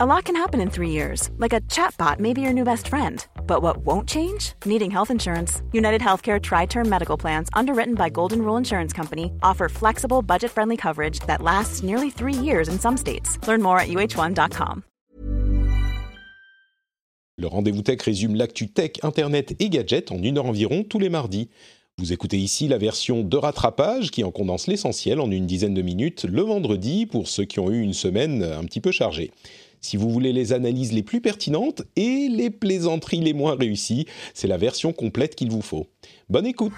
A lot can happen in three years, like a chatbot may be your new best friend. But what won't change? Needing health insurance. United Healthcare Tri Term Medical Plans, underwritten by Golden Rule Insurance Company, offer flexible, budget friendly coverage that lasts nearly three years in some states. Learn more at uh1.com. Le rendez-vous tech résume l'actu tech, internet et gadgets en une heure environ tous les mardis. Vous écoutez ici la version de rattrapage qui en condense l'essentiel en une dizaine de minutes le vendredi pour ceux qui ont eu une semaine un petit peu chargée. Si vous voulez les analyses les plus pertinentes et les plaisanteries les moins réussies, c'est la version complète qu'il vous faut. Bonne écoute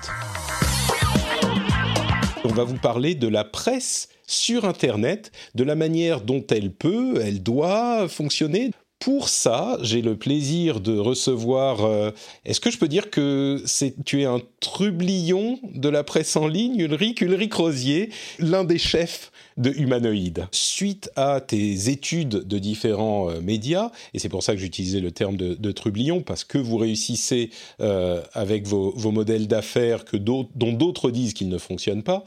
On va vous parler de la presse sur Internet, de la manière dont elle peut, elle doit fonctionner. Pour ça, j'ai le plaisir de recevoir. euh, Est-ce que je peux dire que tu es un trublion de la presse en ligne, Ulrich Ulrich Rosier, l'un des chefs de Humanoïde. Suite à tes études de différents euh, médias, et c'est pour ça que j'utilisais le terme de, trublion, parce que vous réussissez euh, avec vos, modèles d'affaires dont d'autres disent qu'ils ne fonctionnent pas,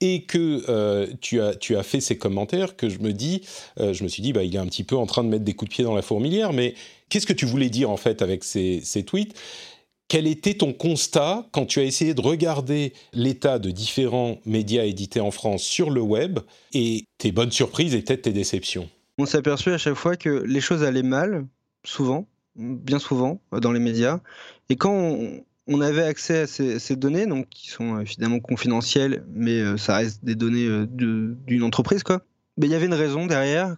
et que euh, tu, as, tu as fait ces commentaires, que je me dis, je me suis dit, bah, il est un petit peu en train de mettre des coups de pied dans la fourmilière, mais qu'est-ce que tu voulais dire en fait avec ces tweets? Quel était ton constat quand tu as essayé de regarder l'état de différents médias édités en France sur le web et tes bonnes surprises et peut-être tes déceptions? On s'est aperçu à chaque fois que les choses allaient mal, souvent, bien souvent, dans les médias. Et quand on, avait accès à ces, données, donc qui sont euh, évidemment confidentielles, mais euh, ça reste des données euh, d'une entreprise, quoi. Mais il y avait une raison derrière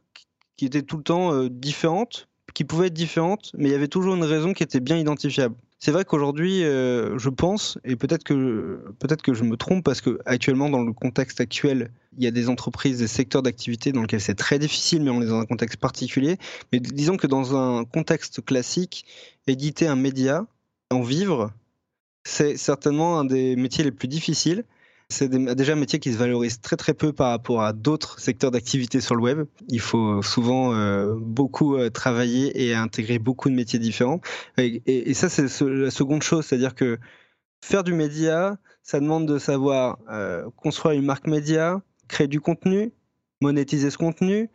qui- était tout le temps différente, qui pouvait être différente, mais il y avait toujours une raison qui était bien identifiable. C'est vrai qu'aujourd'hui, euh, je pense, et peut-être que peut-être que je me trompe, parce que actuellement, dans le contexte actuel, il y a des entreprises, des secteurs d'activité dans lesquels c'est très difficile, mais on est dans un contexte particulier. Mais disons que dans un contexte classique, éditer un média, en vivre, c'est certainement un des métiers les plus difficiles. C'est déjà un métier qui se valorise très très peu par rapport à d'autres secteurs d'activité sur le web. Il faut souvent euh, beaucoup euh, travailler et intégrer beaucoup de métiers différents. Et, ça, c'est ce- la seconde chose, c'est-à-dire que faire du média, ça demande de savoir euh, construire une marque média, créer du contenu, monétiser ce contenu.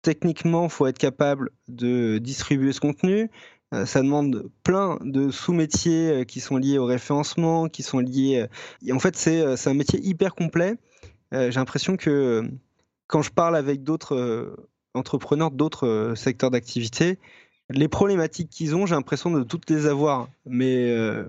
Techniquement, il faut être capable de distribuer ce contenu. Euh, ça demande plein de sous-métiers euh, qui sont liés au référencement, qui sont liés. euh, et en fait, c'est un métier hyper complet. J'ai l'impression que quand je parle avec d'autres entrepreneurs d'autres secteurs d'activité, les problématiques qu'ils ont, j'ai l'impression de toutes les avoir. Mais euh,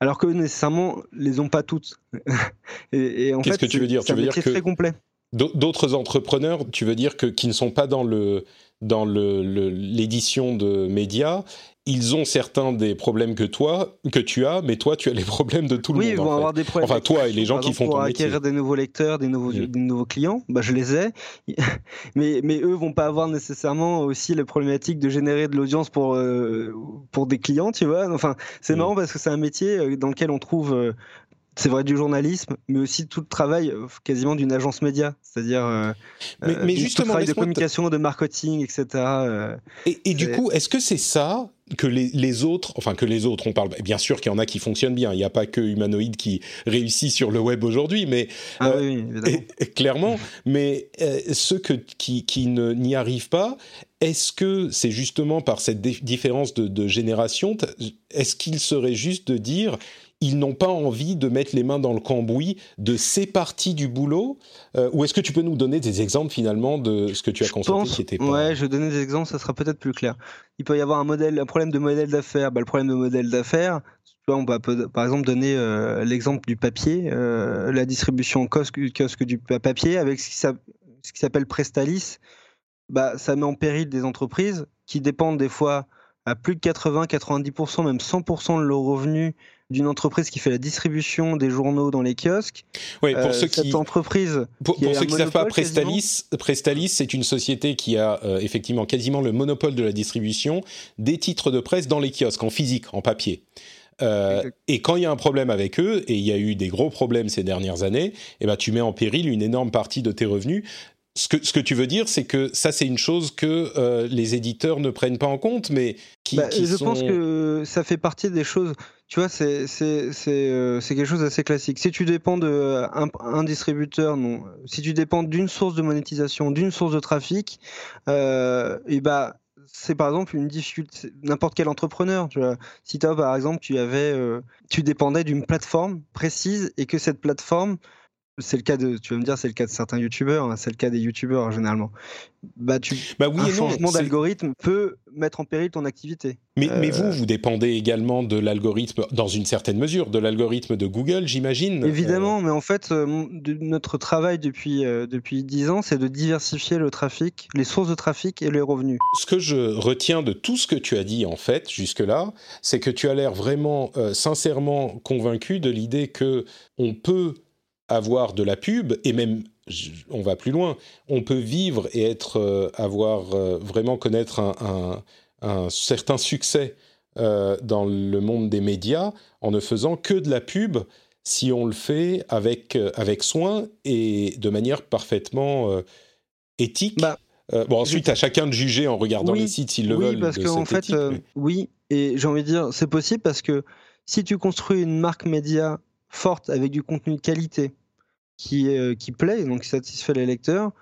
alors que nécessairement, les ont pas toutes. et, et en Qu'est-ce que tu veux dire? c'est Tu un veux dire métier que- très complet. D'au- D'autres entrepreneurs, tu veux dire que qui ne sont pas dans le dans le- le- l'édition de médias, ils ont certains des problèmes que toi que tu as, mais toi tu as les problèmes de tout le oui, monde. ils en vont fait. avoir des problèmes. Enfin, toi et les gens Par qui exemple, font pour ton métier. acquérir des nouveaux lecteurs, des nouveaux, des nouveaux clients, bah, je les ai. mais, mais eux vont pas avoir nécessairement aussi les problématiques de générer de l'audience pour, euh, pour des clients, tu vois. Enfin, c'est Mm. marrant parce que c'est un métier euh, dans lequel on trouve, euh, c'est vrai, du journalisme, mais aussi tout le travail euh, quasiment d'une agence média. C'est-à-dire euh, Mais- euh, tout le travail de communication, de marketing, etc. euh, Et, et du coup, est-ce que c'est ça que les, les autres, enfin que les autres, on parle bien sûr qu'il y en a qui fonctionnent bien. Il n'y a pas que humanoïde qui réussit sur le web aujourd'hui, mais Ah Euh, oui. Et- clairement, mais euh, ceux que, qui, qui ne- n'y arrivent pas, est-ce que c'est justement par cette différence de, de génération, est-ce qu'il serait juste de dire ils n'ont pas envie de mettre les mains dans le cambouis de ces parties du boulot euh, Ou est-ce que tu peux nous donner des exemples finalement de ce que tu as Je constaté pense, qui était pas... ouais, je vais donner des exemples, ça sera peut-être plus clair. Il peut y avoir un modèle, un problème de modèle d'affaires. Bah, le problème de modèle d'affaires, on va peut- par exemple donner euh, l'exemple du papier, euh, la distribution en kiosque, kiosque du pa- papier avec ce qui s'app- ce qui s'appelle Prestalis. Bah, ça met en péril des entreprises qui dépendent des fois à plus de 80, 90%, même 100% de leurs revenus d'une entreprise qui fait la distribution des journaux dans les kiosques. Ouais, pour Euh, ceux cette qui entreprise Pour, qui pour est ceux qui ne savent pas. Prestalis, Prestalis c'est une société qui a euh, effectivement quasiment le monopole de la distribution des titres de presse dans les kiosques, en physique, en papier. Euh, et quand il y a un problème avec eux, et il y a eu des gros problèmes ces dernières années, eh ben, tu mets en péril une énorme partie de tes revenus. Ce que, ce que tu veux dire, c'est que ça, c'est une chose que euh, les éditeurs ne prennent pas en compte, mais qui, Bah, qui je sont... pense que ça fait partie des choses. Tu vois, c'est euh, quelque chose d'assez classique. Si tu dépends de euh, un, distributeur, non. Si tu dépends d'une source de monétisation, d'une source de trafic, euh, et bah c'est par exemple une difficulté. N'importe quel entrepreneur, tu vois. Si toi, par exemple, tu avais, tu dépendais d'une plateforme précise et que cette plateforme c'est le cas de, tu vas me dire, c'est le cas de certains youtubeurs, hein, c'est le cas des youtubeurs généralement. Bah, tu, bah oui un changement d'algorithme peut mettre en péril ton activité. Mais, mais vous, euh, vous dépendez également de l'algorithme, dans une certaine mesure, de l'algorithme de Google, j'imagine. Évidemment, euh, mais en fait, euh, notre travail depuis depuis dix ans, c'est de diversifier le trafic, les sources de trafic et les revenus. Ce que je retiens de tout ce que tu as dit en fait jusque-là, c'est que tu as l'air vraiment sincèrement convaincu de l'idée que on peut avoir de la pub et même on va plus loin, on peut vivre et être euh, avoir euh, vraiment connaître un, certain succès euh, dans le monde des médias en ne faisant que de la pub si on le fait avec avec soin et de manière parfaitement éthique. Bah, bon, ensuite, à chacun de juger en regardant les sites s'ils le veulent. Oui, parce qu'en fait, oui, et j'ai envie de dire, c'est possible parce que si tu construis une marque média forte avec du contenu de qualité, qui, euh, qui plaît, donc qui satisfait les lecteurs,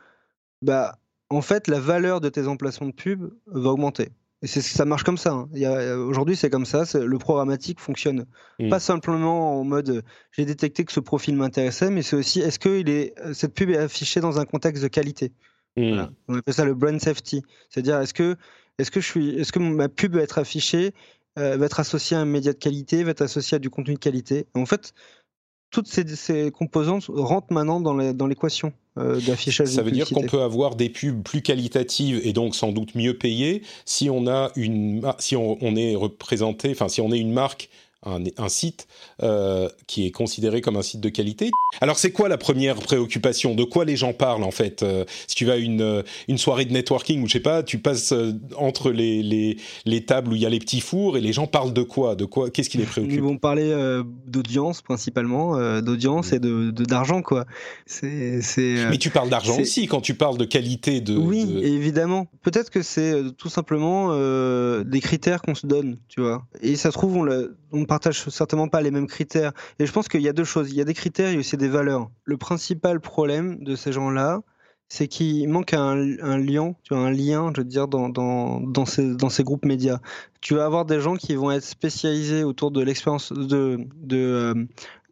bah, en fait, la valeur de tes emplacements de pub va augmenter. Et ça marche comme ça. Hein. Aujourd'hui, c'est comme ça. le programmatique fonctionne mmh. pas simplement en mode j'ai détecté que ce profil m'intéressait, mais c'est aussi est-ce que il est, cette pub est affichée dans un contexte de qualité? Mmh. On appelle ça le brand safety. C'est-à-dire est-ce que, est-ce que, je suis, est-ce que ma pub va être affichée, euh, va être associée à un média de qualité, va être associée à du contenu de qualité? en fait, toutes ces, composantes rentrent maintenant dans l'équation euh, d'affichage. Ça veut dire qu'on peut avoir des pubs plus qualitatives et donc sans doute mieux payées si on a une, si on, on est représenté, enfin si on est une marque un, site euh, qui est considéré comme un site de qualité. Alors c'est quoi la première préoccupation? De quoi les gens parlent en fait? Euh, Si tu vas à une, euh, une soirée de networking ou je sais pas, tu passes entre les, les, les, tables où il y a les petits fours et les gens parlent de quoi? De quoi? Qu'est-ce qui les préoccupe? Ils vont parler d'audience principalement, d'audience et de d'argent quoi. C'est Mais tu parles d'argent aussi quand tu parles de qualité de. Oui, évidemment. Peut-être que c'est tout simplement des critères qu'on se donne, tu vois. Et ça se trouve on, on partage certainement pas les mêmes critères. Et je pense qu'il y a deux choses. Il y a des critères et aussi des valeurs. Le principal problème de ces gens-là, c'est qu'il manque un, lien, tu un lien, je veux dire, dans, dans, dans, ces, dans ces groupes médias. Tu vas avoir des gens qui vont être spécialisés autour de l'expérience de, de, euh,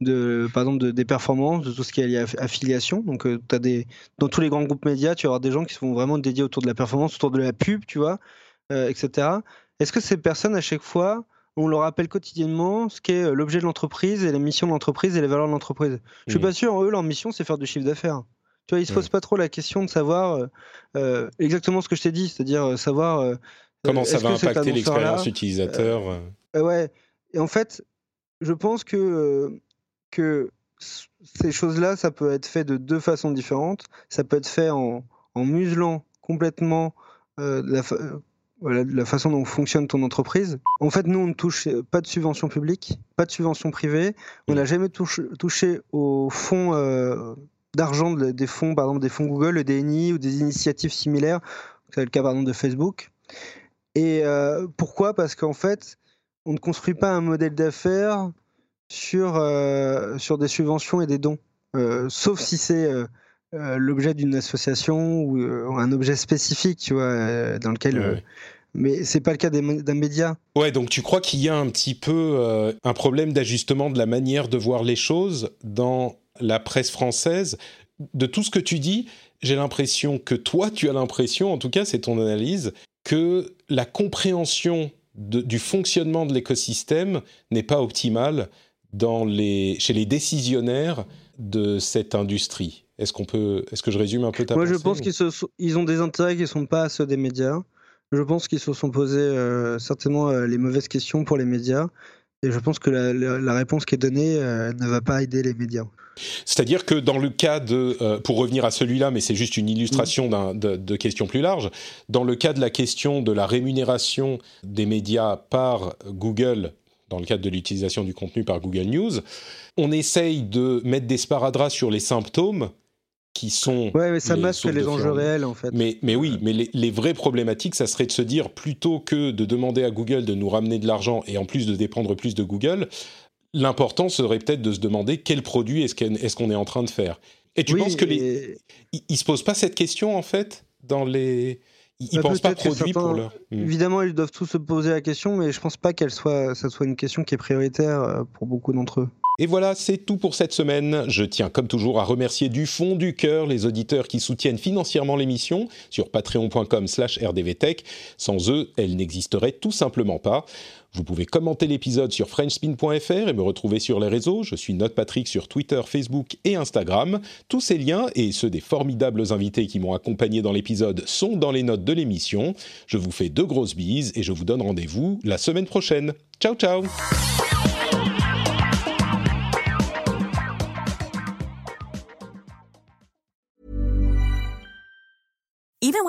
de, par exemple, de, des performances, de tout ce qui est lié à affiliation. Donc, euh, as des, dans tous les grands groupes médias, tu vas avoir des gens qui sont vraiment dédiés autour de la performance, autour de la pub, tu vois, euh, etc. Est-ce que ces personnes, à chaque fois, on leur rappelle quotidiennement ce qu'est euh, l'objet de l'entreprise et la mission de l'entreprise et les valeurs de l'entreprise. Je suis mmh. pas sûr, eux, leur mission, c'est faire du chiffre d'affaires. Tu vois, ils se posent pas trop la question de savoir euh, euh, exactement ce que je t'ai dit, c'est-à-dire savoir comment ça va impacter l'expérience utilisateur. ouais. Et en fait, je pense que que ces choses-là, ça peut être fait de deux façons différentes. Ça peut être fait en, en muselant complètement la, voilà, la façon dont fonctionne ton entreprise. En fait, nous, on ne touche pas de subvention publique, pas de subvention privée. On n'a jamais touché aux fonds euh, d'argent des fonds, par exemple des fonds Google, le DNI ou des initiatives similaires. C'est le cas, par exemple, de Facebook. Et euh, pourquoi? Parce qu'en fait, on ne construit pas un modèle d'affaires sur, euh, sur des subventions et des dons. sauf si c'est euh, l'objet d'une association ou euh, un objet spécifique, tu vois, euh, dans lequel. mais c'est pas le cas d'un média. Ouais, donc tu crois qu'il y a un petit peu un problème d'ajustement de la manière de voir les choses dans la presse française? De tout ce que tu dis, j'ai l'impression que toi, tu as l'impression, en tout cas, c'est ton analyse, que la compréhension du fonctionnement de l'écosystème n'est pas optimale dans les, chez les décisionnaires de cette industrie. Est-ce qu'on peut, est-ce que je résume un peu ta Moi, je pense qu'ils ils ont des intérêts qui ne sont pas ceux des médias. Je pense qu'ils se sont posés euh, certainement euh, les mauvaises questions pour les médias. Et je pense que la, réponse qui est donnée euh, ne va pas aider les médias. C'est-à-dire que dans le cas de, pour revenir à celui-là, mais c'est juste une illustration de, de questions plus larges, dans le cas de la question de la rémunération des médias par Google dans le cadre de l'utilisation du contenu par Google News, on essaye de mettre des sparadraps sur les symptômes qui sont. Ouais, mais ça masque les enjeux réels en fait. Mais, mais oui, mais les, vraies problématiques, ça serait de se dire plutôt que de demander à Google de nous ramener de l'argent et en plus de dépendre plus de Google, l'important serait peut-être de se demander quel produit est-ce qu'on est, en train de faire. Et tu penses que les. Ils, se posent pas cette question en fait dans les. ils ne pensent pas produit pour leur. Hmm. Évidemment, ils doivent tous se poser la question, mais je pense pas qu'elle soit, ça soit une question qui est prioritaire euh, pour beaucoup d'entre eux. Et voilà, c'est tout pour cette semaine. Je tiens comme toujours à remercier du fond du cœur les auditeurs qui soutiennent financièrement l'émission sur patreon.com slash rdvtech. Sans eux, elle n'existerait tout simplement pas. Vous pouvez commenter l'épisode sur frenchspin.fr et me retrouver sur les réseaux. Je suis Note Patrick sur Twitter, Facebook et Instagram. Tous ces liens et ceux des formidables invités qui m'ont accompagné dans l'épisode sont dans les notes de l'émission. Je vous fais deux grosses bises et je vous donne rendez-vous la semaine prochaine. Ciao ciao